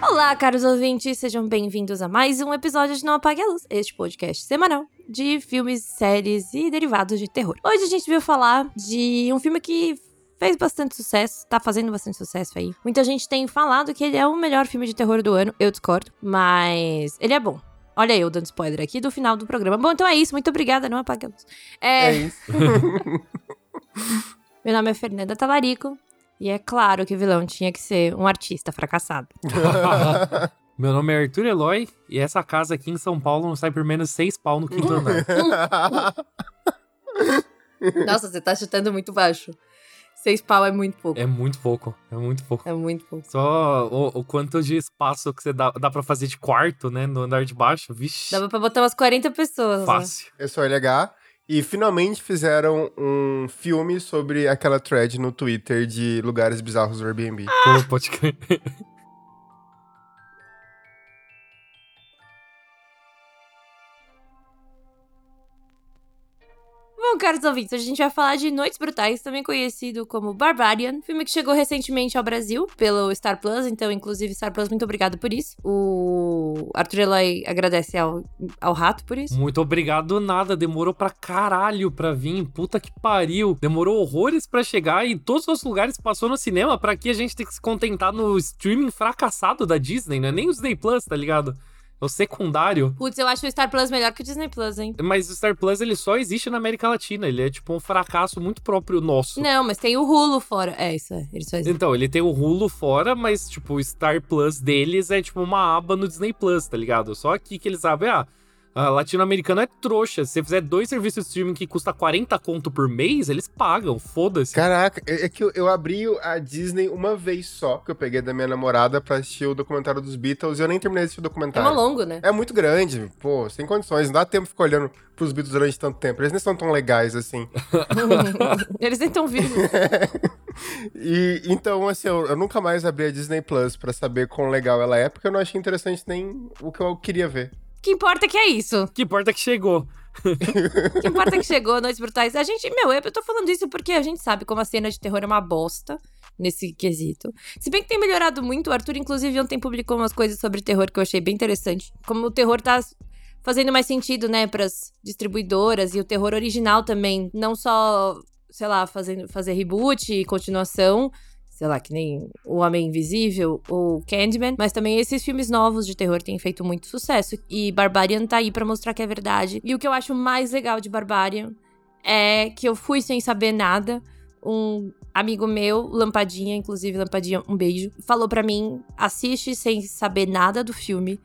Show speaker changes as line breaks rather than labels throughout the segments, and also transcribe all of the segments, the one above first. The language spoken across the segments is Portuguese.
Olá, caros ouvintes, sejam bem-vindos a mais um episódio de Não Apague a Luz, este podcast semanal de filmes, séries e derivados de terror. Hoje a gente veio falar de um filme que fez bastante sucesso, tá fazendo bastante sucesso aí. Muita gente tem falado que ele é o melhor filme de terror do ano, eu discordo, mas ele é bom. Olha eu dando spoiler aqui do final do programa. Bom, então é isso, muito obrigada, não apague a luz. É,
É isso.
meu nome é Fernanda Talarico. E é claro que o vilão tinha que ser um artista fracassado.
Meu nome é Arthur Eloy e essa casa aqui em São Paulo não sai por menos seis pau no quinto andar.
Nossa, você tá chutando muito baixo. Seis pau é muito pouco.
É muito pouco, é muito pouco.
É muito pouco.
Só o, o quanto de espaço que você dá, dá pra fazer de quarto, né, no andar de baixo, vixe,
Dava pra botar umas 40 pessoas. né?
fácil.
Eu sou LH. E finalmente fizeram um filme sobre aquela thread no Twitter de lugares bizarros do Airbnb.
Pô, pode crer.
Bom, caros ouvintes, a gente vai falar de Noites Brutais, também conhecido como Barbarian, filme que chegou recentemente ao Brasil pelo Star Plus, então, inclusive, Star Plus, muito obrigado por isso. O Arthur Eloy agradece ao, ao rato por isso.
Muito obrigado nada, demorou pra caralho pra vir, puta que pariu. Demorou horrores pra chegar e todos os lugares passou no cinema pra que a gente tem que se contentar no streaming fracassado da Disney, né? Nem o Disney Plus, tá ligado? O secundário.
Putz, eu acho o Star Plus melhor que o Disney Plus, hein?
Mas o Star Plus, ele só existe na América Latina. Ele é tipo um fracasso muito próprio nosso.
Não, mas tem o Hulu fora. É, isso é. Ele só existe.
Então, ele tem o Hulu fora, mas, tipo, o Star Plus deles é, tipo, uma aba no Disney Plus, tá ligado? Só aqui que eles sabem, ah, latino-americano é trouxa. Se você fizer dois serviços de streaming que custa 40 conto por mês, eles pagam, foda-se.
Caraca, é é que eu, eu abri a Disney uma vez só, que eu peguei da minha namorada pra assistir o documentário dos Beatles e eu nem terminei de assistir o
É
documentário.
uma longo, né?
É muito grande, pô, sem condições. Não dá tempo de ficar olhando pros Beatles durante tanto tempo. Eles nem são tão legais assim.
Eles nem estão vivos.
E então, assim, eu, eu nunca mais abri a Disney Plus pra saber quão legal ela é, porque eu não achei interessante nem o que eu queria ver.
Que importa que é isso.
Que importa que chegou.
Que importa que chegou Noites Brutais. A gente, meu, eu tô falando isso porque a gente sabe como a cena de terror é uma bosta nesse quesito. Se bem que tem melhorado muito, o Arthur, inclusive, ontem publicou umas coisas sobre terror que eu achei bem interessante. Como o terror tá fazendo mais sentido, né, pras distribuidoras e o terror original também. Não só, sei lá, fazendo, fazer reboot e continuação. Sei lá, que nem O Homem Invisível ou Candyman, mas também esses filmes novos de terror têm feito muito sucesso. E Barbarian tá aí pra mostrar que é verdade. E o que eu acho mais legal de Barbarian é que eu fui sem saber nada. Um amigo meu, Lampadinha, inclusive Lampadinha, um beijo, falou pra mim: assiste sem saber nada do filme.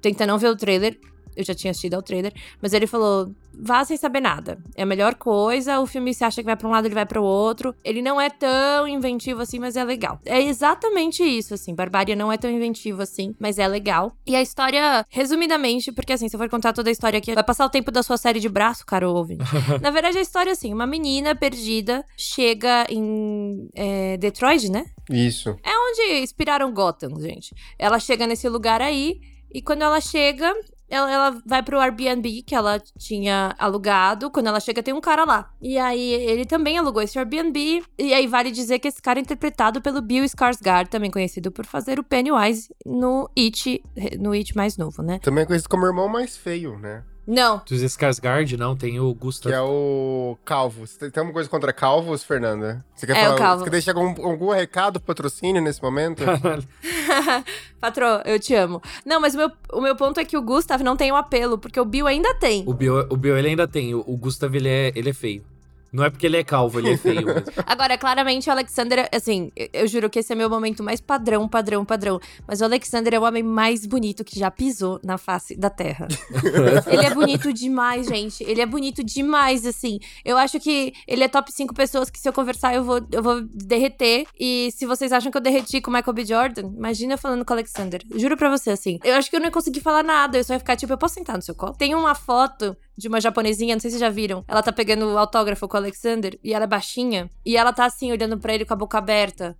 Tenta não ver o trailer. Eu já tinha assistido ao trailer, mas ele falou: vá sem saber nada. É a melhor coisa. O filme se acha que vai pra um lado, ele vai pro outro. Ele não é tão inventivo assim, mas é legal. É exatamente isso, assim. Barbária não é tão inventivo assim, mas é legal. E a história, resumidamente, porque assim, se eu for contar toda a história aqui, vai passar o tempo da sua série de braço, caro ouvinte. Na verdade, a história é assim: uma menina perdida chega em é, Detroit, né?
Isso.
É onde inspiraram Gotham, gente. Ela chega nesse lugar aí, e quando ela chega, ela, ela vai pro Airbnb que ela tinha alugado. Quando ela chega, tem um cara lá. E aí, ele também alugou esse Airbnb. E aí, vale dizer que esse cara é interpretado pelo Bill Skarsgård, também conhecido por fazer o Pennywise no It, no It mais novo, né?
Também é conhecido como irmão mais feio, né?
Não,
Dos Skarsgård, não, tem o Gustav.
Que é o Calvo. Você tem- alguma coisa contra calvos, Fernanda? Você quer
É,
falar,
o calvo.
Você quer deixar algum, algum recado, patrocínio nesse momento?
patrô, eu te amo. Não, mas o meu, o meu ponto é que o Gustav não tem o apelo, porque o Bill ainda tem.
O Bill, o Bill ele ainda tem, o, o Gustav ele é, ele é feio. Não é porque ele é calvo, ele é feio mesmo.
Agora, claramente, o Alexander, assim, eu, eu juro que esse é meu momento mais padrão, padrão, padrão. Mas o Alexander é o homem mais bonito que já pisou na face da Terra. ele é bonito demais, gente. Ele é bonito demais, assim. Eu acho que ele é top 5 pessoas que se eu conversar eu vou, eu vou derreter. E se vocês acham que eu derreti com o Michael B. Jordan, imagina eu falando com o Alexander. Juro pra você, assim. Eu acho que eu não ia conseguir falar nada. Eu só ia ficar tipo, eu posso sentar no seu colo? Tem uma foto de uma japonesinha, não sei se vocês já viram. Ela tá pegando o autógrafo com o Alexander e ela é baixinha. E ela tá assim, olhando pra ele com a boca aberta.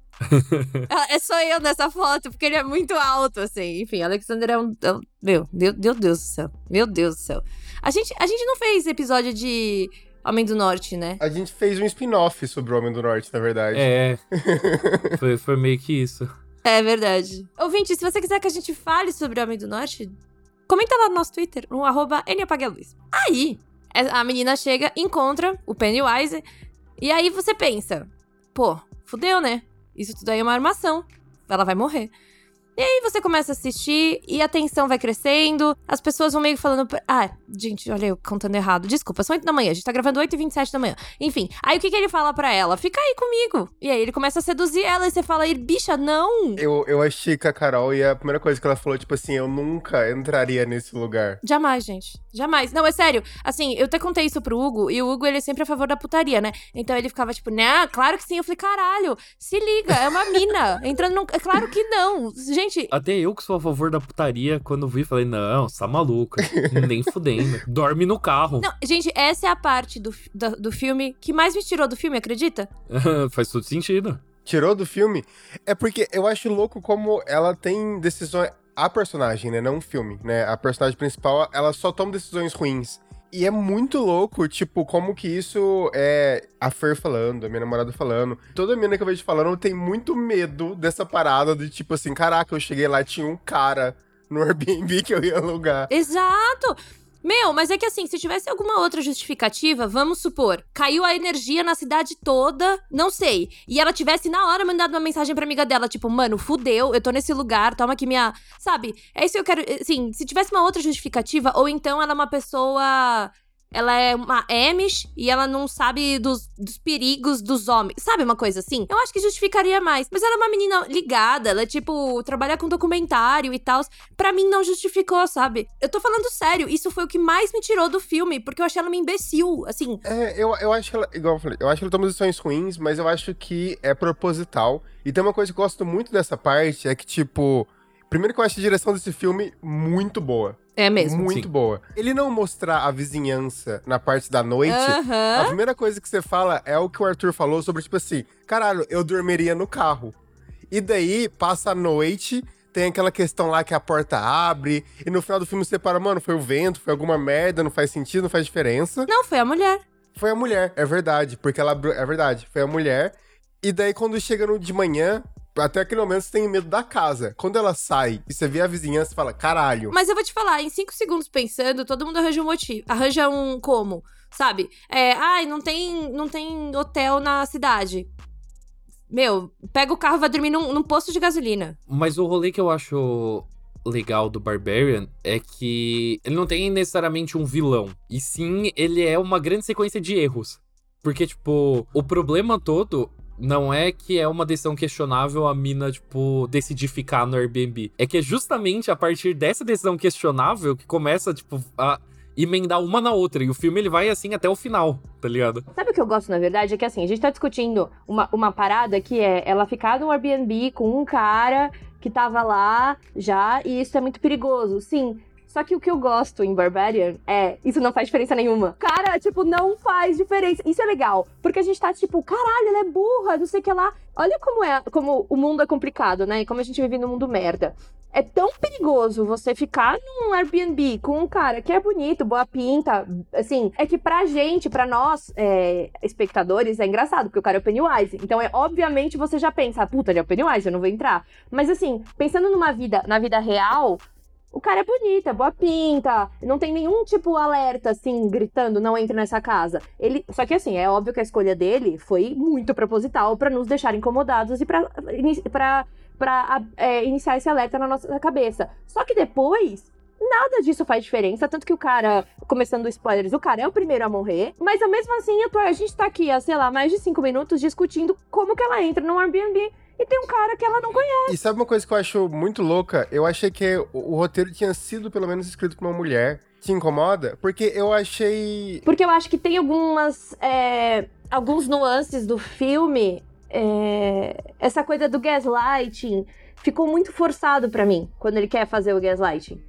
Ela- é só eu nessa foto, porque ele é muito alto, assim. Enfim, Alexander é um. é um- meu, Deus, Deus, Deus do céu. Meu Deus do céu. A gente, a gente não fez episódio de Homem do Norte, né?
A gente fez um spin-off sobre o Homem do Norte, na verdade.
É. Foi, foi meio que isso.
É verdade. Ouvinte, se você quiser que a gente fale sobre o Homem do Norte, comenta lá no nosso Twitter, no arroba Luz. Aí, é, a menina chega, encontra o Pennywise, e aí você pensa, pô, fudeu, né? Isso tudo aí é uma armação. Ela vai morrer. E aí você começa a assistir e a tensão vai crescendo, as pessoas vão meio falando. Ah, gente, olha eu contando errado. Desculpa, são 8 da manhã, a gente tá gravando 8 e 27 da manhã. Enfim, aí o que, que ele fala para ela? Fica aí comigo. E aí ele começa a seduzir ela e você fala, bicha, não.
Eu, eu achei que a Carol e a primeira coisa que ela falou, tipo assim, eu nunca entraria nesse lugar.
Jamais, gente. Jamais. Não, é sério. Assim, eu até contei isso pro Hugo, e o Hugo, ele é sempre a favor da putaria, né? Então ele ficava tipo, né, claro que sim. Eu falei, caralho, se liga, é uma mina entrando num. É claro que não. Gente.
Até eu que sou a favor da putaria, quando vi, falei, não, você tá maluca. Nem fudendo. Dorme no carro.
Não, gente, essa é a parte do, do, do filme que mais me tirou do filme, acredita?
Faz todo sentido.
Tirou do filme? É porque eu acho louco como ela tem decisões a personagem, né? Não o filme, né? A personagem principal, ela só toma decisões ruins. E é muito louco, tipo, como que isso é a Fer falando, a minha namorada falando. Toda menina que eu vejo falando tem muito medo dessa parada de tipo assim, caraca, eu cheguei lá e tinha um cara no Airbnb que eu ia alugar.
Exato! Meu, mas é que assim, se tivesse alguma outra justificativa, vamos supor, caiu a energia na cidade toda, não sei, e ela tivesse na hora mandado uma mensagem pra amiga dela, tipo, mano, fudeu, eu tô nesse lugar, toma aqui minha. Sabe? É isso que eu quero. Assim, se tivesse uma outra justificativa, ou então ela é uma pessoa ela é uma Amish e ela não sabe dos, dos perigos dos homens. Sabe uma coisa assim? Eu acho que justificaria mais. Mas ela é uma menina ligada, ela é tipo, trabalha com documentário e tal. Pra mim não justificou, sabe? Eu tô falando sério, isso foi o que mais me tirou do filme, porque eu achei ela uma imbecil, assim.
É, eu, eu acho que ela, igual eu falei, eu acho que ela toma decisões ruins, mas eu acho que é proposital. E tem uma coisa que eu gosto muito dessa parte, é que, tipo, primeiro que eu acho a direção desse filme muito boa.
É mesmo.
Muito Sim. boa. Ele não mostrar a vizinhança na parte da noite, a primeira coisa que você fala é o que o Arthur falou sobre, tipo assim, caralho, eu dormiria no carro. E daí, passa a noite, tem aquela questão lá que a porta abre, e no final do filme você para, mano, foi o vento, foi alguma merda, não faz sentido, não faz diferença.
Não, foi a mulher.
Foi a mulher, é verdade, porque ela. É verdade, foi a mulher. E daí, quando chega no de manhã, até aquele momento você tem medo da casa. Quando ela sai e você vê a vizinhança, você fala, caralho.
Mas eu vou te falar, em cinco segundos pensando, todo mundo arranja um motivo. Arranja um como, sabe? É, ai, não tem, não tem hotel na cidade. Meu, pega o carro e vai dormir num, num posto de gasolina.
Mas o rolê que eu acho legal do Barbarian é que ele não tem necessariamente um vilão. E sim, ele é uma grande sequência de erros. Porque, tipo, o problema todo não é que é uma decisão questionável a mina, tipo, decidir ficar no Airbnb. É que é justamente a partir dessa decisão questionável que começa, tipo, a emendar uma na outra. E o filme ele vai assim até o final, tá ligado?
Sabe o que eu gosto, na verdade? É que assim, a gente tá discutindo uma, uma parada que é ela ficar no Airbnb com um cara que tava lá já, e isso é muito perigoso. Sim, só que o que eu gosto em Barbarian é, isso não faz diferença nenhuma. Cara, tipo, não faz diferença. Isso é legal, porque a gente tá tipo, caralho, ela é burra, não sei o que lá. Olha como é, como o mundo é complicado, né? E como a gente vive num mundo merda. É tão perigoso você ficar num Airbnb com um cara que é bonito, boa pinta, assim, é que pra gente, pra nós, é, espectadores, é engraçado, porque o cara é o Pennywise. Então, é obviamente, você já pensa, puta, ele é o Pennywise, eu não vou entrar. Mas assim, pensando numa vida, na vida real, o cara é bonito, é boa pinta, não tem nenhum tipo alerta assim gritando não entre nessa casa. Ele, só que assim, é óbvio que a escolha dele foi muito proposital para nos deixar incomodados e para para é, iniciar esse alerta na nossa cabeça. Só que depois nada disso faz diferença, tanto que o cara, começando spoilers, o cara é o primeiro a morrer, mas mesmo assim, a gente tá aqui há, sei lá, mais de cinco minutos discutindo como que ela entra no Airbnb e tem um cara que ela não conhece.
E sabe uma coisa que eu acho muito louca? Eu achei que o, o roteiro tinha sido pelo menos escrito por uma mulher. Te incomoda? Porque eu achei.
Porque eu acho que tem algumas. É, alguns nuances do filme. É, essa coisa do gaslighting ficou muito forçado para mim quando ele quer fazer o gaslighting.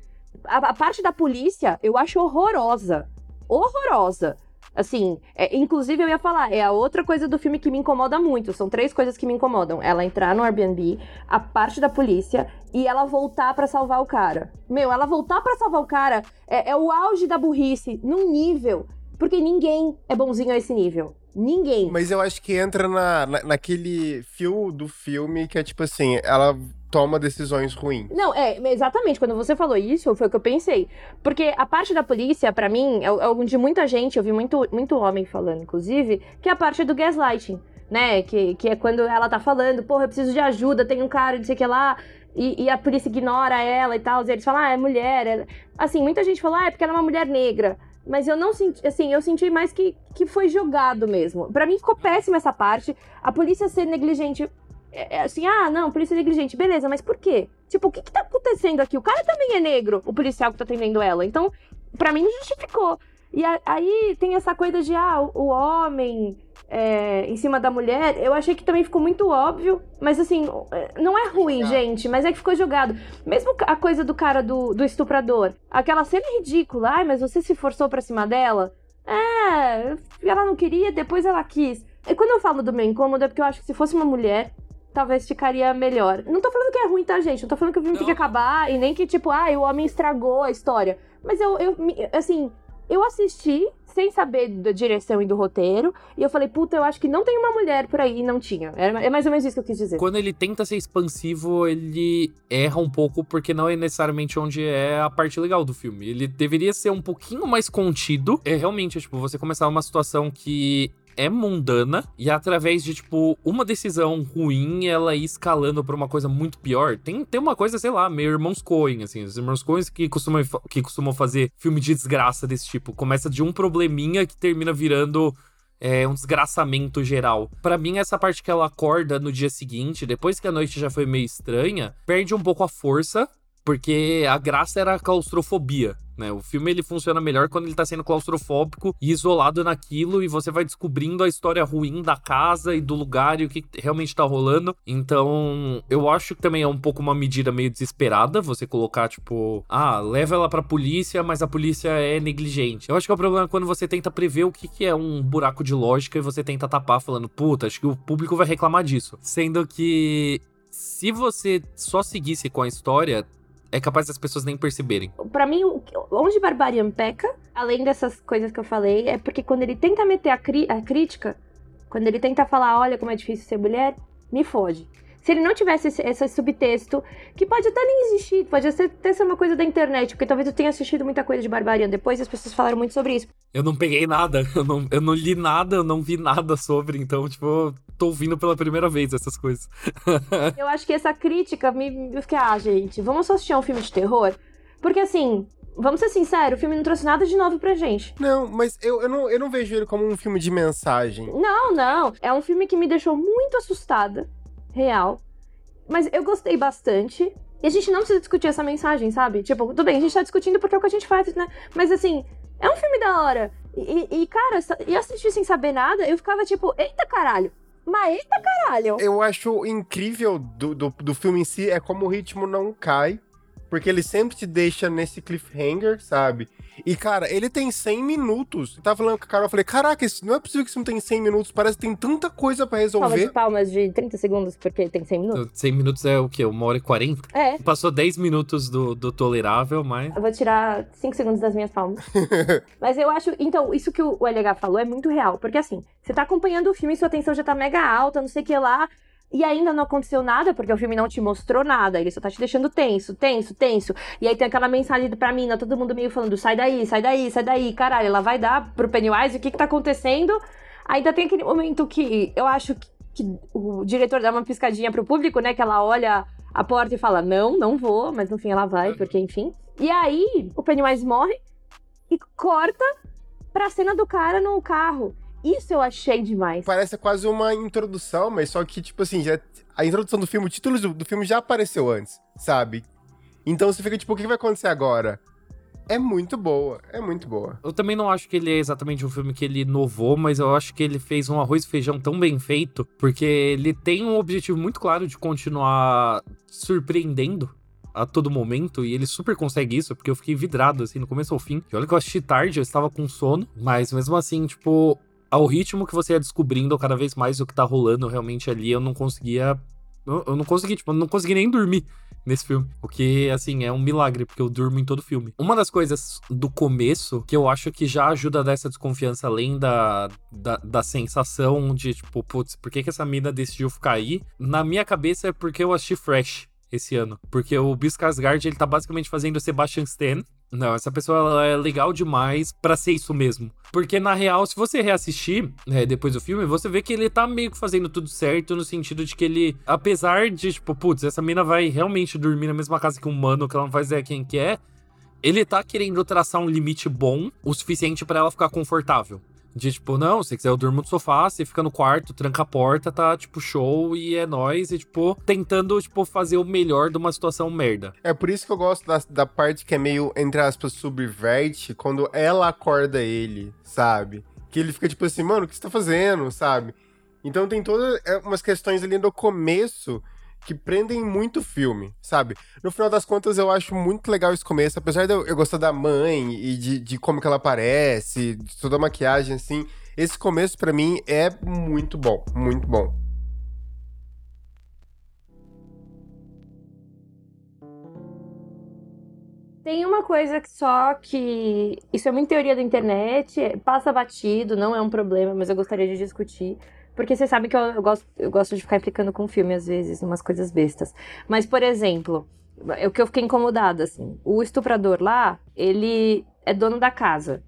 A, a parte da polícia eu acho horrorosa. Horrorosa. Assim, é, inclusive eu ia falar, é a outra coisa do filme que me incomoda muito. São três coisas que me incomodam: ela entrar no Airbnb, a parte da polícia e ela voltar para salvar o cara. Meu, ela voltar para salvar o cara é, é o auge da burrice, num nível. Porque ninguém é bonzinho a esse nível. Ninguém.
Mas eu acho que entra na, na, naquele fio do filme que é tipo assim, ela toma decisões ruins.
Não, é, exatamente. Quando você falou isso, foi o que eu pensei. Porque a parte da polícia, para mim, é algo de muita gente, eu vi muito, muito homem falando, inclusive, que é a parte do gaslighting, né? Que, que é quando ela tá falando, porra, eu preciso de ajuda, tem um cara, não sei o que lá. E, e, a polícia ignora ela e tal. E eles falam, ah, é mulher. É... Assim, muita gente fala, ah, é porque ela é uma mulher negra. Mas eu não senti, assim, eu senti mais que, que foi jogado mesmo. Para mim ficou péssima essa parte. A polícia ser negligente. É, é, assim, ah, não, polícia negligente, beleza, mas por quê? Tipo, o que que tá acontecendo aqui? O cara também é negro, o policial que tá atendendo ela. Então, para mim, justificou. E a, aí tem essa coisa de, ah, o, o homem é, em cima da mulher, eu achei que também ficou muito óbvio, mas assim, é, não é ruim, gente, mas é que ficou jogado. Mesmo a coisa do cara do, do estuprador, aquela cena ridícula, ai, mas você se forçou pra cima dela? É, ela não queria, depois ela quis. E quando eu falo do meu incômodo, é porque eu acho que se fosse uma mulher, talvez ficaria melhor. Não tô falando que é ruim, tá, gente? Não tô falando que o filme não. tem que acabar e nem que, tipo, ah, o homem estragou a história. Mas eu, eu assim, eu assisti sem saber da direção e do roteiro. E eu falei, puta, eu acho que não tem uma mulher por aí. E não tinha. É mais ou menos isso que eu quis dizer.
Quando ele tenta ser expansivo, ele erra um pouco, porque não é necessariamente onde é a parte legal do filme. Ele deveria ser um pouquinho mais contido. É realmente, tipo, você começar uma situação que é mundana e através de, tipo, uma decisão ruim, ela ir escalando pra uma coisa muito pior. Tem, tem uma coisa, sei lá, meio Irmãos Coen, assim, os Irmãos Coen que costumam, que costumam fazer filme de desgraça desse tipo. Começa de um probleminha que termina virando é, um desgraçamento geral. Para mim, essa parte que ela acorda no dia seguinte, depois que a noite já foi meio estranha, perde um pouco a força porque a graça era a claustrofobia, né? O filme ele funciona melhor quando ele tá sendo claustrofóbico e isolado naquilo e você vai descobrindo a história ruim da casa e do lugar e o que realmente tá rolando. Então, eu acho que também é um pouco uma medida meio desesperada você colocar tipo, ah, leva ela pra polícia, mas a polícia é negligente. Eu acho que é o problema quando você tenta prever o que, que é um buraco de lógica e você tenta tapar falando, puta, acho que o público vai reclamar disso. Sendo que se você só seguisse com a história, é capaz das pessoas nem perceberem.
Para mim, onde Barbarian peca, além dessas coisas que eu falei, é porque quando ele tenta meter a, a crítica, quando ele tenta falar, olha como é difícil ser mulher, me fode. Se ele não tivesse esse, esse, subtexto, que pode até nem existir, pode até ser uma coisa da internet, porque talvez eu tenha assistido muita coisa de Barbarian depois e as pessoas falaram muito sobre isso.
Eu não peguei nada, eu não, eu não li nada, eu não vi nada sobre, então, tipo, tô ouvindo pela primeira vez essas coisas.
eu acho que essa crítica me. Eu fiquei, ah, gente, vamos só assistir um filme de terror? Porque assim, vamos ser sinceros, o filme não trouxe nada de novo pra gente.
Não, mas eu, eu, não, eu não vejo ele como um filme de mensagem.
Não, não. É um filme que me deixou muito assustada real. Mas eu gostei bastante. E a gente não precisa discutir essa mensagem, sabe? Tipo, tudo bem, a gente tá discutindo porque é o que a gente faz, né? Mas assim, é um filme da hora. E, e cara, e assistir sem saber nada, eu ficava tipo, eita caralho. Mas eita caralho.
Eu acho incrível do, do, do filme em si é como o ritmo não cai. Porque ele sempre te deixa nesse cliffhanger, sabe? E, cara, ele tem 100 minutos. Eu tava falando com a Carol, eu falei, caraca, não é possível que isso não tem 100 minutos, parece que tem tanta coisa para resolver.
Palmas de palmas de 30 segundos, porque tem 100 minutos.
100 minutos é o quê? Uma hora e 40?
É.
Passou 10 minutos do, do tolerável, mas...
Eu vou tirar 5 segundos das minhas palmas. mas eu acho, então, isso que o LH falou é muito real, porque assim, você tá acompanhando o filme e sua atenção já tá mega alta, não sei o que lá e ainda não aconteceu nada, porque o filme não te mostrou nada, ele só tá te deixando tenso, tenso, tenso. E aí tem aquela mensagem pra mim, todo mundo meio falando, sai daí, sai daí, sai daí, caralho, ela vai dar pro Pennywise, o que que tá acontecendo? Ainda tem aquele momento que eu acho que, que o diretor dá uma piscadinha pro público, né, que ela olha a porta e fala, não, não vou, mas no fim ela vai, porque enfim. E aí o Pennywise morre e corta pra cena do cara no carro. Isso eu achei demais.
Parece quase uma introdução, mas só que, tipo assim, já, a introdução do filme, o título do, do filme já apareceu antes, sabe? Então você fica tipo, o que vai acontecer agora? É muito boa, é muito boa.
Eu também não acho que ele é exatamente um filme que ele inovou, mas eu acho que ele fez um arroz e feijão tão bem feito, porque ele tem um objetivo muito claro de continuar surpreendendo a todo momento, e ele super consegue isso, porque eu fiquei vidrado, assim, no começo ao fim. E olha que eu assisti tarde, eu estava com sono, mas mesmo assim, tipo, ao ritmo que você ia descobrindo cada vez mais o que tá rolando realmente ali, eu não conseguia. Eu não consegui, tipo, eu não consegui nem dormir nesse filme. O que, assim, é um milagre, porque eu durmo em todo filme. Uma das coisas do começo que eu acho que já ajuda a dar essa desconfiança, além da, da, da sensação de, tipo, putz, por que, que essa mina decidiu ficar aí? Na minha cabeça é porque eu assisti Fresh. esse ano. Porque o Bill ele tá basicamente fazendo o Sebastian Stan. Não, essa pessoa ela é legal demais para ser isso mesmo. Porque na real, se você reassistir né, depois do filme, você vê que ele tá meio que fazendo tudo certo no sentido de que ele, apesar de, tipo, putz, essa mina vai realmente dormir na mesma casa que um humano, que ela não faz ideia quem que é, ele tá querendo traçar um limite bom o suficiente para ela ficar confortável. De tipo, não, se quiser eu durmo no sofá, você fica no quarto, tranca a porta, tá, tipo, show e é nóis. E, tipo, tentando, tipo, fazer o melhor de uma situação merda.
É por isso que eu gosto da, da parte que é meio, entre aspas, subverte, quando ela acorda ele, sabe? Que ele fica tipo assim, mano, o que você tá fazendo, sabe? Então tem todas é, umas questões ali no começo que prendem muito o filme, sabe? No final das contas, eu acho muito legal esse começo, apesar de eu, eu gostar da mãe e de, de como que ela aparece, de toda a maquiagem, assim. Esse começo, para mim, é muito bom, muito bom.
Tem uma coisa só que. Isso é muito teoria da internet, passa batido, não é um problema, mas eu gostaria de discutir. Porque você sabe que eu, eu, gosto, eu gosto de ficar implicando com filme, às vezes, umas coisas bestas. Mas, por exemplo, é o que eu fiquei incomodada, assim. O estuprador lá, ele é dono da casa.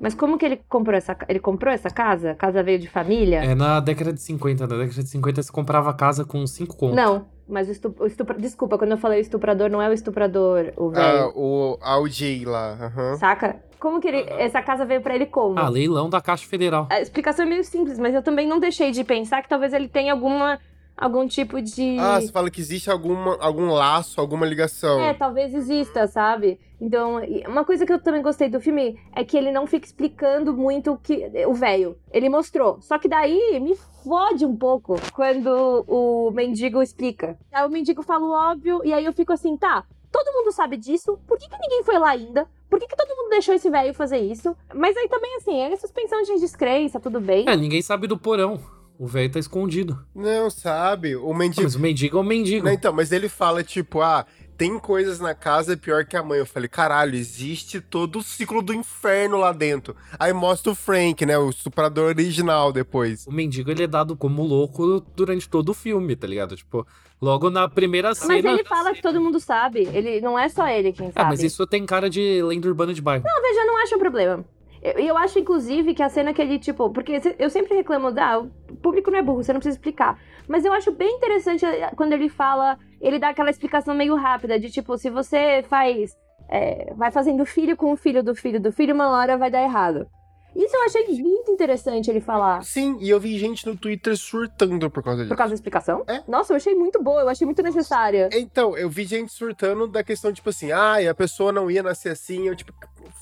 Mas como que ele comprou essa Ele comprou essa casa? A casa veio de família?
É na década de 50. Na década de 50 você comprava casa com 5 contos.
Não, mas o, estup, o estupra, Desculpa, quando eu falei estuprador, não é o estuprador, o velho.
Ah, o Audi lá. Uhum.
Saca? Como que ele, essa casa veio para ele como?
Ah, leilão da Caixa Federal.
A explicação é meio simples, mas eu também não deixei de pensar que talvez ele tenha alguma algum tipo de.
Ah, você fala que existe alguma, algum laço, alguma ligação.
É, talvez exista, sabe? Então, uma coisa que eu também gostei do filme é que ele não fica explicando muito o que o velho. Ele mostrou. Só que daí me fode um pouco quando o mendigo explica. Aí o mendigo fala o óbvio, e aí eu fico assim, tá, todo mundo sabe disso, por que, que ninguém foi lá ainda? Por que, que todo mundo deixou esse velho fazer isso? Mas aí também, assim, é suspensão de descrença, tudo bem.
É, ninguém sabe do porão. O velho tá escondido.
Não, sabe? O mendigo.
mas o mendigo é o mendigo.
Não, então, mas ele fala, tipo, ah, tem coisas na casa pior que a mãe. Eu falei, caralho, existe todo o ciclo do inferno lá dentro. Aí mostra o Frank, né? O estuprador original depois.
O mendigo, ele é dado como louco durante todo o filme, tá ligado? Tipo, logo na primeira cena.
Mas ele fala que todo mundo sabe. Ele não é só ele quem sabe.
Ah, mas isso tem cara de lenda urbana de bairro.
Não, veja, eu não acho um problema. E eu, eu, acho, inclusive, que a cena que ele, tipo. Porque eu sempre reclamo, ah, o público não é burro, você não precisa explicar. Mas eu acho bem interessante eh, quando ele fala. Ele dá aquela explicação meio rápida, de tipo, se você faz. É, vai fazendo filho com o filho do filho do filho, uma hora vai dar errado. Isso eu achei muito interessante ele falar.
Sim, e eu vi gente no Twitter surtando por causa disso.
Por causa da explicação?
É.
Nossa, eu achei muito boa, eu achei muito necessária.
Então, eu vi gente surtando da questão, tipo assim, ah, a pessoa não ia nascer assim, eu tipo,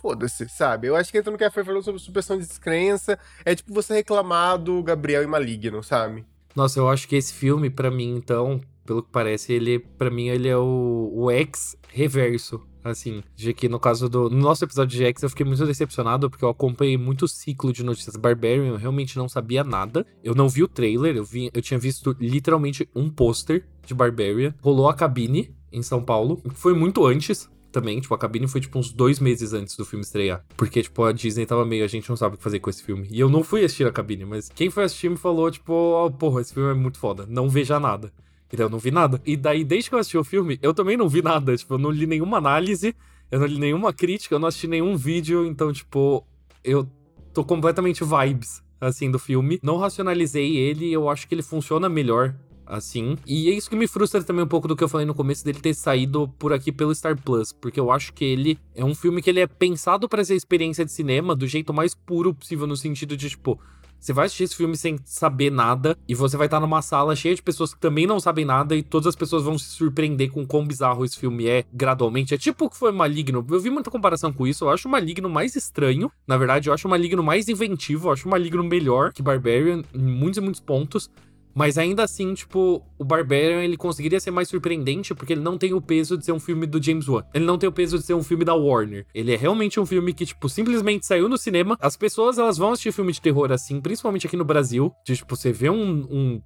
foda-se, sabe? Eu acho que entra no que a Fer falou sobre suspensão de descrença, é tipo você reclamar do Gabriel e Maligno, sabe?
Nossa, eu acho que esse filme, para mim, então, pelo que parece, ele, para mim, ele é o, o ex-reverso Assim, de que no caso do no nosso episódio de X eu fiquei muito decepcionado porque eu acompanhei muito o ciclo de notícias Barbarian, eu realmente não sabia nada. Eu não vi o trailer, eu vi, eu tinha visto literalmente um pôster de Barbarian. Rolou a cabine em São Paulo, foi muito antes, também, tipo, a cabine foi, tipo, uns dois meses antes do filme estrear. Porque, tipo, a Disney tava meio, a gente não sabe o que fazer com esse filme. E eu não fui assistir a cabine, mas quem foi assistir me falou, tipo, oh, porra, esse filme é muito foda, não veja nada. Então eu não vi nada. E daí, desde que eu assisti o filme, eu também não vi nada. Tipo, eu não li nenhuma análise, eu não li nenhuma crítica, eu não assisti nenhum vídeo. Então, tipo, eu tô completamente vibes, assim, do filme. Não racionalizei ele, eu acho que ele funciona melhor assim. E é isso que me frustra também um pouco do que eu falei no começo dele ter saído por aqui pelo Star Plus, porque eu acho que ele é um filme que ele é pensado para ser experiência de cinema do jeito mais puro possível no sentido de tipo, você vai assistir esse filme sem saber nada e você vai estar numa sala cheia de pessoas que também não sabem nada e todas as pessoas vão se surpreender com quão bizarro esse filme é gradualmente. É tipo o que foi Maligno. Eu vi muita comparação com isso. Eu acho o Maligno mais estranho. Na verdade, eu acho o Maligno mais inventivo. Eu acho o Maligno melhor que Barbarian em muitos e muitos pontos. Mas ainda assim, tipo, o Barbarian ele conseguiria ser mais surpreendente porque ele não tem o peso de ser um filme do James Wan. Ele não tem o peso de ser um filme da Warner. Ele é realmente um filme que, tipo, simplesmente saiu no cinema. As pessoas, elas vão assistir filme de terror assim, principalmente aqui no Brasil. De, tipo, você vê um, um,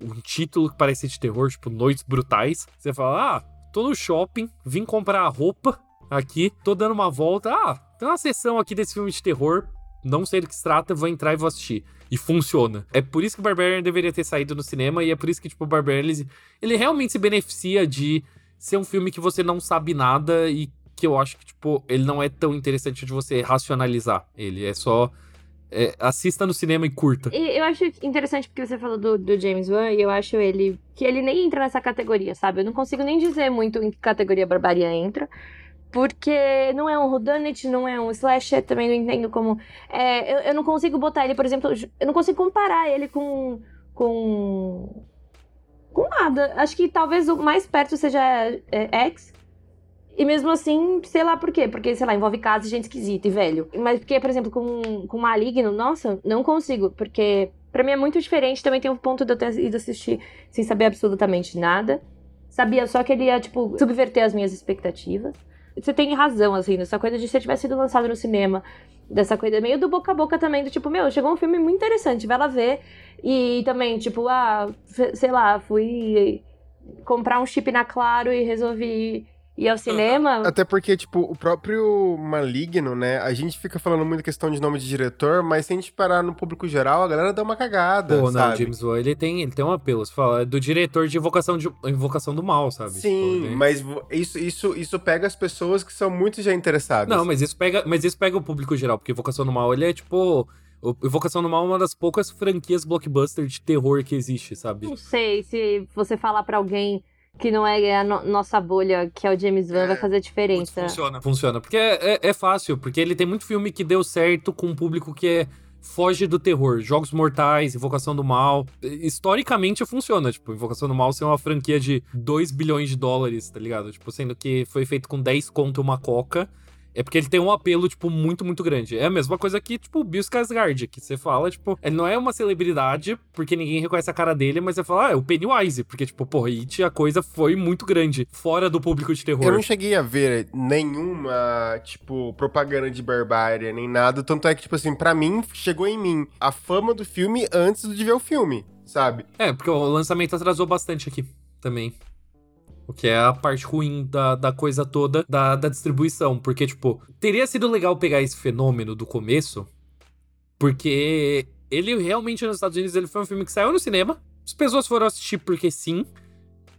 um título que parece de terror, tipo, Noites Brutais. Você fala, ah, tô no shopping, vim comprar roupa aqui, tô dando uma volta. Ah, tem uma sessão aqui desse filme de terror não sei do que se trata, vou entrar e vou assistir. E funciona. É por isso que Barbarian deveria ter saído no cinema e é por isso que, tipo, o Barbarian, ele, ele realmente se beneficia de ser um filme que você não sabe nada e que eu acho que, tipo, ele não é tão interessante de você racionalizar ele. É só. É, assista no cinema e curta.
Eu acho interessante porque você falou do, do James Wan e eu acho ele que ele nem entra nessa categoria, sabe? Eu não consigo nem dizer muito em que categoria Barbaria entra. Porque não é um whodunit, não é um slasher, também não entendo como... É, eu, eu não consigo botar ele, por exemplo... Eu não consigo comparar ele com... Com... Com nada. Acho que talvez o mais perto seja é, X, e mesmo assim, sei lá por quê. Porque, sei lá, envolve casa e gente esquisita e velho. Mas porque, por exemplo, com, com Maligno, nossa, não consigo. Porque para mim é muito diferente. Também tem um ponto de eu ter ido assistir sem saber absolutamente nada. Sabia só que ele ia, tipo, subverter as minhas expectativas. Você tem razão, assim, nessa coisa de se tivesse sido lançado no cinema. Dessa coisa meio do boca a boca também, do tipo, meu, chegou um filme muito interessante, vai lá ver. E também, tipo, ah, sei lá, fui comprar um chip na Claro e resolvi ir ao cinema.
Até porque, tipo, o próprio Maligno, né? A gente fica falando muito questão de nome de diretor, mas se a gente parar no público geral, a galera dá uma cagada. Pô,
não, James Wan, ele tem, ele tem um apelo. Você fala, é do diretor de Invocação, de, Invocação do Mal, sabe?
Sim, tipo, mas isso, isso, isso pega as pessoas que são muito já interessadas.
Não, mas isso pega, mas isso pega o público geral, porque Invocação do Mal, ele é tipo. O Invocação do Mal é uma das poucas franquias blockbuster de terror que existe, sabe?
Não sei se você falar para alguém que não é a no nossa bolha, que é o James Wan, é, vai fazer diferença.
Funciona, funciona. Porque é, é, é, fácil, porque ele tem muito filme que deu certo com um público que é, foge do terror. Jogos Mortais, Invocação do Mal. Historicamente funciona, tipo, Invocação do Mal ser uma franquia de 2 bilhões de dólares, tá ligado? Tipo, sendo que foi feito com 10 conto uma coca. É porque ele tem um apelo, tipo, muito, muito grande. É a mesma coisa que, tipo, o Bill Skarsgård, que você fala, tipo, ele não é uma celebridade, porque ninguém reconhece a cara dele, mas você fala, ah, é o Pennywise, porque, tipo, porra, It, a coisa foi muito grande, fora do público de terror.
Eu não cheguei a ver nenhuma, tipo, propaganda de Barbária, nem nada, tanto é que, tipo assim, para mim, chegou em mim a fama do filme antes de ver o filme, sabe?
É, porque o lançamento atrasou bastante aqui também. O que é a parte ruim da, da coisa toda da, da distribuição. Porque, tipo, teria sido legal pegar esse fenômeno do começo. Porque ele realmente nos Estados Unidos ele foi um filme que saiu no cinema. As pessoas foram assistir porque sim.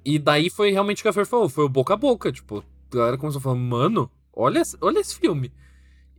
E daí foi realmente o que a Fer falou. Foi o boca a boca. Tipo, a galera começou a falar, mano, olha, olha esse filme.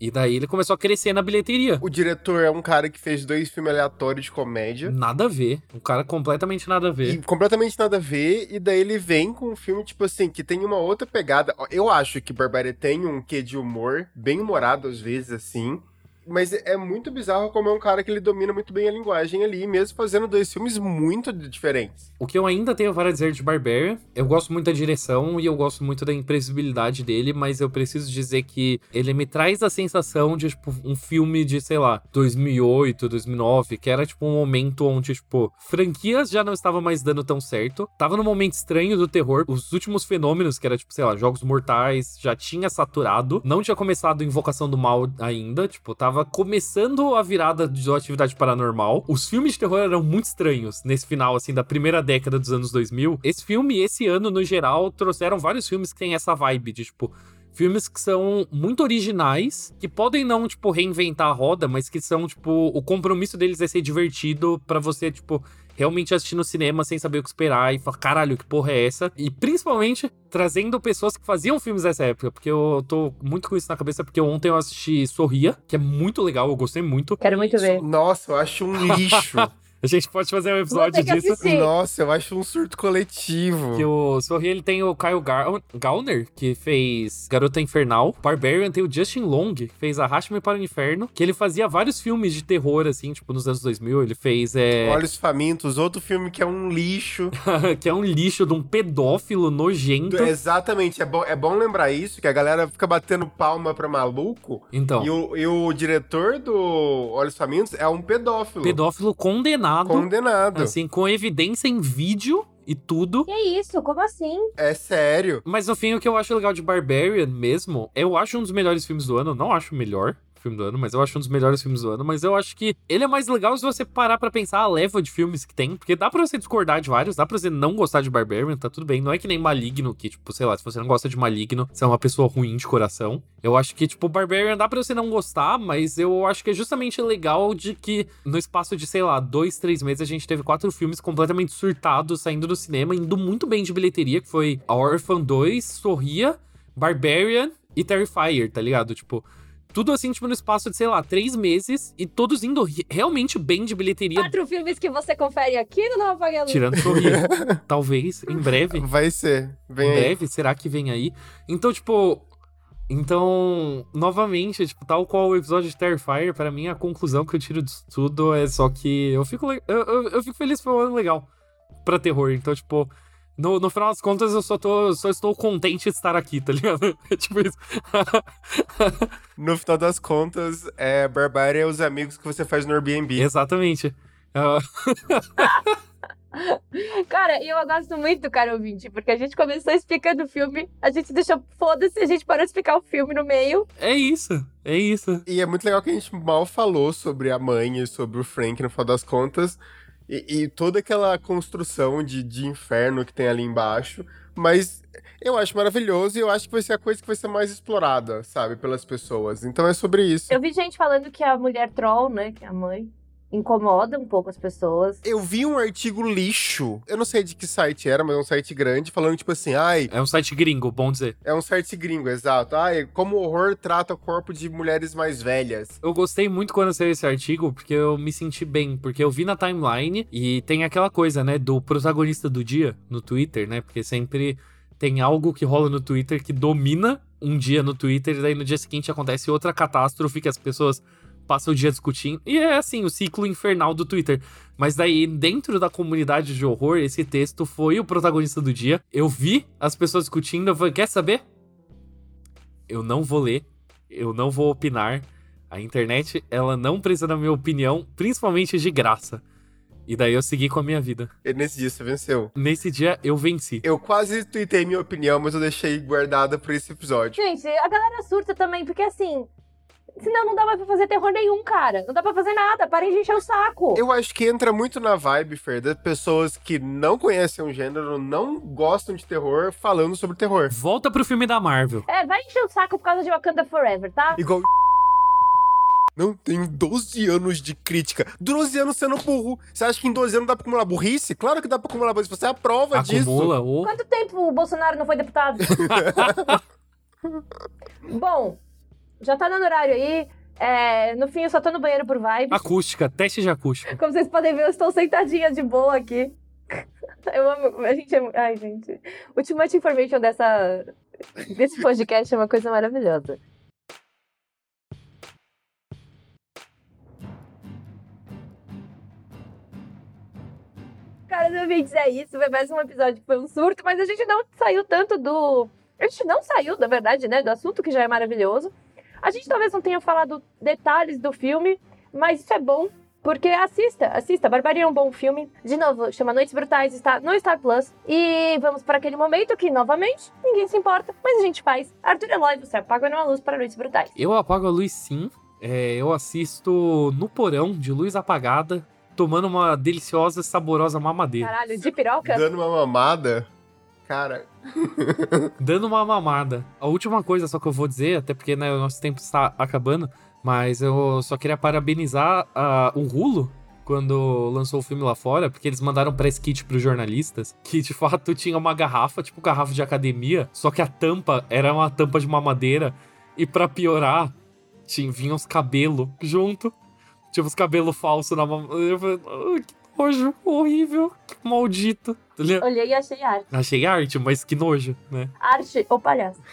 E daí ele começou a crescer na bilheteria.
O diretor é um cara que fez dois filmes aleatórios de comédia.
Nada a ver. Um cara completamente nada a ver.
E completamente nada a ver. E daí ele vem com um filme, tipo assim, que tem uma outra pegada. Eu acho que Barbária tem um quê de humor, bem humorado às vezes, assim. Mas é muito bizarro como é um cara que ele domina muito bem a linguagem ali, mesmo fazendo dois filmes muito diferentes.
O que eu ainda tenho para dizer de Barbarian, eu gosto muito da direção e eu gosto muito da imprevisibilidade dele, mas eu preciso dizer que ele me traz a sensação de, tipo, um filme de, sei lá, 2008, 2009, que era, tipo, um momento onde, tipo, franquias já não estavam mais dando tão certo. Tava num momento estranho do terror. Os últimos fenômenos, que era, tipo, sei lá, Jogos Mortais, já tinha saturado. Não tinha começado Invocação do Mal ainda, tipo, tava tava começando a virada de atividade paranormal. Os filmes de terror eram muito estranhos nesse final, assim, da primeira década dos anos 2000. Esse filme, esse ano, no geral, trouxeram vários filmes que têm essa vibe de, tipo, filmes que são muito originais, que podem não, tipo, reinventar a roda, mas que são, tipo, o compromisso deles é ser divertido para você, tipo, realmente assistir no cinema sem saber o que esperar e falar, caralho, que porra é essa? E principalmente trazendo pessoas que faziam filmes dessa época, porque eu tô muito com isso na cabeça, porque ontem eu assisti Sorria, que é muito legal, eu gostei muito.
Quero muito ver.
Nossa, eu acho um lixo.
A gente pode fazer um episódio disso.
Assistir. Nossa, eu acho um surto coletivo.
Que o Sorri, ele tem o Kyle Gauner, que fez Garota Infernal. Barbarian tem o Justin Long, que fez Arraste-me para o Inferno, que ele fazia vários filmes de terror, assim, tipo, nos anos 2000. Ele fez... É...
Olhos Famintos, outro filme que é um lixo.
que é um lixo de um pedófilo nojento.
Exatamente. É bom, é bom lembrar isso, que a galera fica batendo palma pra maluco.
Então.
E o, e o diretor do Olhos Famintos é um pedófilo.
Pedófilo condenado condenado.
Condenado.
Assim, com evidência em vídeo e tudo.
Que isso? Como assim?
É sério.
Mas no fim, o que eu acho legal de Barbarian mesmo, eu acho um dos melhores filmes do ano, não acho o melhor. Filme do ano, mas eu acho um dos melhores filmes do ano. Mas eu acho que ele é mais legal se você parar pra pensar a leva de filmes que tem, porque dá pra você discordar de vários, dá pra você não gostar de Barbarian, tá tudo bem. Não é que nem Maligno, que, tipo, sei lá, se você não gosta de Maligno, você é uma pessoa ruim de coração. Eu acho que, tipo, Barbarian dá pra você não gostar, mas eu acho que é justamente legal de que no espaço de, sei lá, dois, três meses a gente teve quatro filmes completamente surtados saindo do cinema, indo muito bem de bilheteria, que foi A Orphan 2, Sorria, Barbarian e Terrifier, tá ligado? Tipo, tudo assim, tipo, no espaço de, sei lá, três meses e todos indo realmente bem de bilheteria.
Quatro filmes que você confere aqui no Nova Paga
Tirando Sorria. Talvez, em breve.
Vai ser. Vem
em
aí.
breve, será que vem aí? Então, tipo. Então, novamente, tipo, tal qual o episódio de Terrifier, pra mim a conclusão que eu tiro disso tudo é só que eu fico, le- eu, eu, eu fico feliz que foi um ano legal pra terror. Então, tipo, no, no final das contas, eu só, tô, só estou contente de estar aqui, tá ligado? É tipo isso.
No final das contas, é Barbária é os amigos que você faz no Airbnb.
Exatamente. Ah,
Cara, e eu gosto muito do cara ouvinte, porque a gente começou explicando o filme, a gente deixou foda-se, a gente parou de explicar o filme no meio.
é isso, é isso.
E é muito legal que a gente mal falou sobre a mãe e sobre o Frank no final das contas. E, e toda aquela construção de, de inferno que tem ali embaixo. Mas eu acho maravilhoso e eu acho que vai ser a coisa que vai ser mais explorada, sabe, pelas pessoas. Então é sobre isso.
Eu vi gente falando que a mulher troll, né, que é a mãe, incomoda um pouco as pessoas.
Eu vi um artigo lixo, eu não sei de que site era, mas é um site grande, falando tipo assim, ai,
É um site gringo, bom dizer.
é um site gringo, exato. Ai, como o horror trata o corpo de mulheres mais velhas.
Eu gostei muito quando saiu esse artigo, porque eu me senti bem, porque eu vi na timeline e tem aquela coisa, né, do protagonista do dia no Twitter, né? Porque sempre tem algo que rola no Twitter que domina um dia no Twitter, e daí no dia seguinte acontece outra catástrofe que as pessoas passam o dia discutindo. E é assim, o ciclo infernal do Twitter. Mas daí, dentro da comunidade de horror, esse texto foi o protagonista do dia. Eu vi as pessoas discutindo, eu falei, quer saber? Eu não vou ler, eu não vou opinar. A internet, ela não precisa da minha opinião, principalmente de graça. E daí eu segui com a minha vida.
E nesse dia você venceu.
Nesse dia eu venci.
Eu quase tuitei minha opinião, mas eu deixei guardada por esse episódio.
Gente, a galera surta também, porque assim. Senão não dá pra fazer terror nenhum, cara. Não dá pra fazer nada. Parem de encher o saco.
Eu acho que entra muito na vibe, Fer, das pessoas que não conhecem o gênero, não gostam de terror, falando sobre terror.
Volta pro filme da Marvel.
É, vai encher o saco por causa de Wakanda Forever, tá?
Igual. Não, tenho 12 anos de crítica. 12 anos sendo burro. Você acha que em 12 anos dá pra acumular burrice? Claro que dá pra acumular burrice. Você é a prova disso.
Acumula o.
Quanto tempo o Bolsonaro não foi deputado? Bom, já tá dando horário aí. É, no fim, eu só tô no banheiro por vibe.
Acústica, teste de acústica.
Como vocês podem ver, eu estou sentadinha de boa aqui. Eu amo. A gente é. Ai, gente. Ultimate Information dessa, desse podcast é uma coisa maravilhosa. Caros ouvintes, é isso. Foi mais um episódio que foi um surto, mas a gente não saiu tanto do. A gente não saiu, na verdade, né? Do assunto que já é maravilhoso. A gente talvez não tenha falado detalhes do filme, mas isso é bom porque assista, assista. Barbaria é um bom filme. De novo, chama Noites Brutais, está no Star Plus. E vamos para aquele momento que, novamente, ninguém se importa, mas a gente faz. Arthur Eloy, você apaga uma luz para Noites Brutais.
Eu apago a luz sim. É, eu assisto no porão, de luz apagada, tomando uma deliciosa, saborosa mamadeira.
Caralho, de piroca?
Dando uma mamada. Cara,
Dando uma mamada. A última coisa só que eu vou dizer, até porque né, o nosso tempo está acabando, mas eu só queria parabenizar a- o Rulo quando lançou o filme lá fora, porque eles mandaram press kit pros jornalistas, que de fato tinha uma garrafa, tipo garrafa de academia, só que a tampa era uma tampa de mamadeira, e pra piorar, tinha, vinha uns cabelos junto, tipo os cabelos falsos na mamadeira. Eu falei, "Ai, que nojo, horrível, que maldito.
Olhei e achei arte.
Achei arte, mas que nojo, né?
Arte ou palhaço.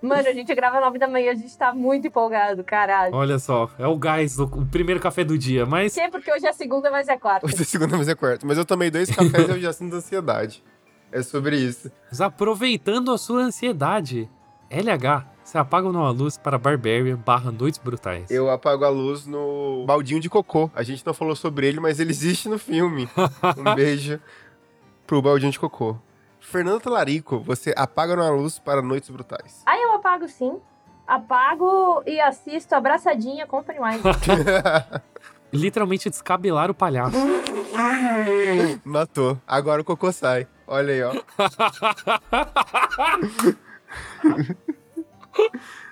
Mano, a gente grava nove da manhã, a gente tá muito empolgado, caralho.
Olha só, é o gás, do, o primeiro café do dia, mas
quê? Porque hoje é segunda, mas é quarta.
hoje é segunda, mas é quarta. Mas eu tomei dois cafés e eu já sinto ansiedade. É sobre isso.
mas aproveitando a sua ansiedade, LH, você apaga ou não a luz para Barbarian barra Noites Brutais.
Eu apago a luz no baldinho de cocô. A gente não falou sobre ele, mas ele existe no filme. Um beijo pro baldinho de cocô. Fernando Talarico, você apaga uma luz para noites brutais.
Aí eu apago sim. apago e assisto abraçadinha com o Pennywise.
Literalmente descabelar o palhaço.
Matou. Agora o cocô sai. Olha aí, ó.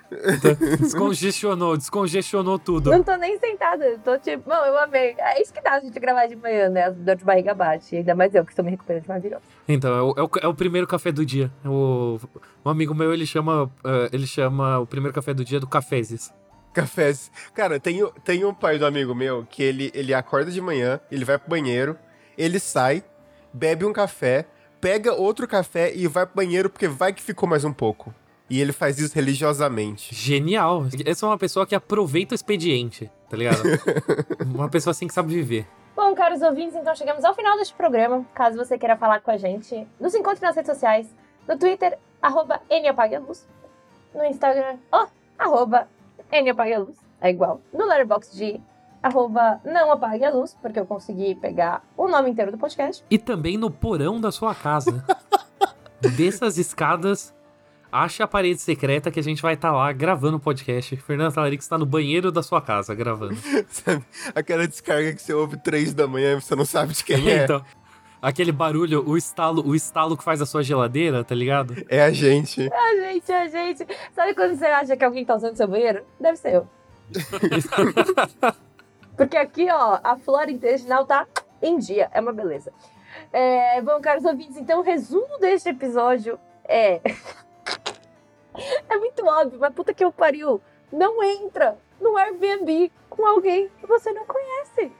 descongestionou, descongestionou tudo.
Não tô nem sentada, tô tipo, não, eu amei. É isso que dá a gente gravar de manhã, né? A dor de barriga bate. Ainda mais eu que estou me recuperando de uma virose.
Então, é o, é o, é o primeiro café do dia. O, um amigo meu, ele chama, uh, ele chama o primeiro café do dia do cafezes.
Cafés. Cara, tem, tem um pai do amigo meu que ele, ele acorda de manhã, ele vai pro banheiro, ele sai, bebe um café, pega outro café e vai pro banheiro porque vai que ficou mais um pouco. E ele faz isso religiosamente.
Genial. Essa é uma pessoa que aproveita o expediente, tá ligado? uma pessoa assim que sabe viver.
Bom, caros ouvintes, então chegamos ao final deste programa. Caso você queira falar com a gente, nos encontre nas redes sociais. No Twitter, arroba Luz. No Instagram, ó, oh, arroba Luz. É igual. No Letterboxd, de arroba não apague a luz, porque eu consegui pegar o nome inteiro do podcast.
E também no porão da sua casa. Dessas escadas Ache a parede secreta que a gente vai estar tá lá gravando o podcast. Fernanda Talarico está no banheiro da sua casa gravando.
sabe, aquela descarga que você ouve três da manhã e você não sabe de quem é. então,
aquele barulho, o estalo, o estalo que faz a sua geladeira, tá ligado?
É a gente.
É a gente, é a gente. Sabe quando você acha que alguém tá usando seu banheiro? Deve ser eu. Porque aqui, ó, a flora intestinal tá em dia. É uma beleza. É, bom, caros ouvintes, então o resumo deste episódio é. É muito óbvio, mas puta que eu pariu. Não entra no Airbnb com alguém que você não conhece.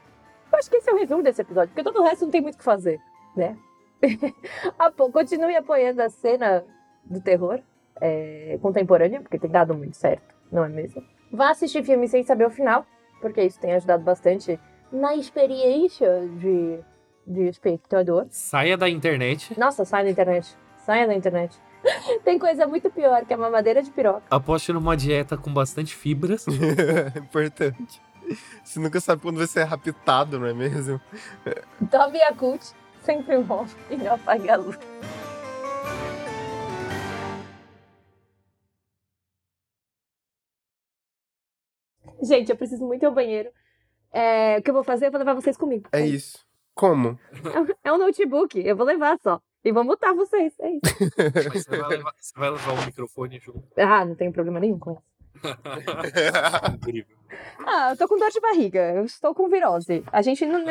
Eu acho que esse é o resumo desse episódio, porque todo o resto não tem muito o que fazer, né? Continue apoiando a cena do terror é, contemporânea, porque tem dado muito certo, não é mesmo? Vá assistir filme sem saber o final, porque isso tem ajudado bastante na experiência de, de espectador.
Saia da internet.
Nossa, saia da internet. Saia da internet. Tem coisa muito pior, que é uma madeira de piroca.
Aposte numa dieta com bastante fibras.
Importante. Você nunca sabe quando você é raptado, não é mesmo?
Tome Yakult, sempre bom, e não apague a luz. Gente, eu preciso muito ir ao banheiro. É, o que eu vou fazer? Eu vou levar vocês comigo.
É isso. Como?
É um notebook, eu vou levar só. E vou mutar vocês, é isso.
Mas você vai, levar, você vai levar o microfone junto?
Ah, não tem problema nenhum com isso. Incrível. Ah, eu tô com dor de barriga, eu estou com virose. A gente não.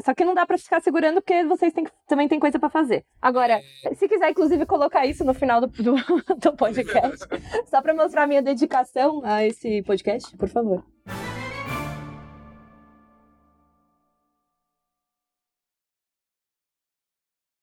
Só que não dá pra ficar segurando porque vocês têm, também tem coisa pra fazer. Agora, é... se quiser, inclusive, colocar isso no final do, do, do podcast, só pra mostrar a minha dedicação a esse podcast, por favor.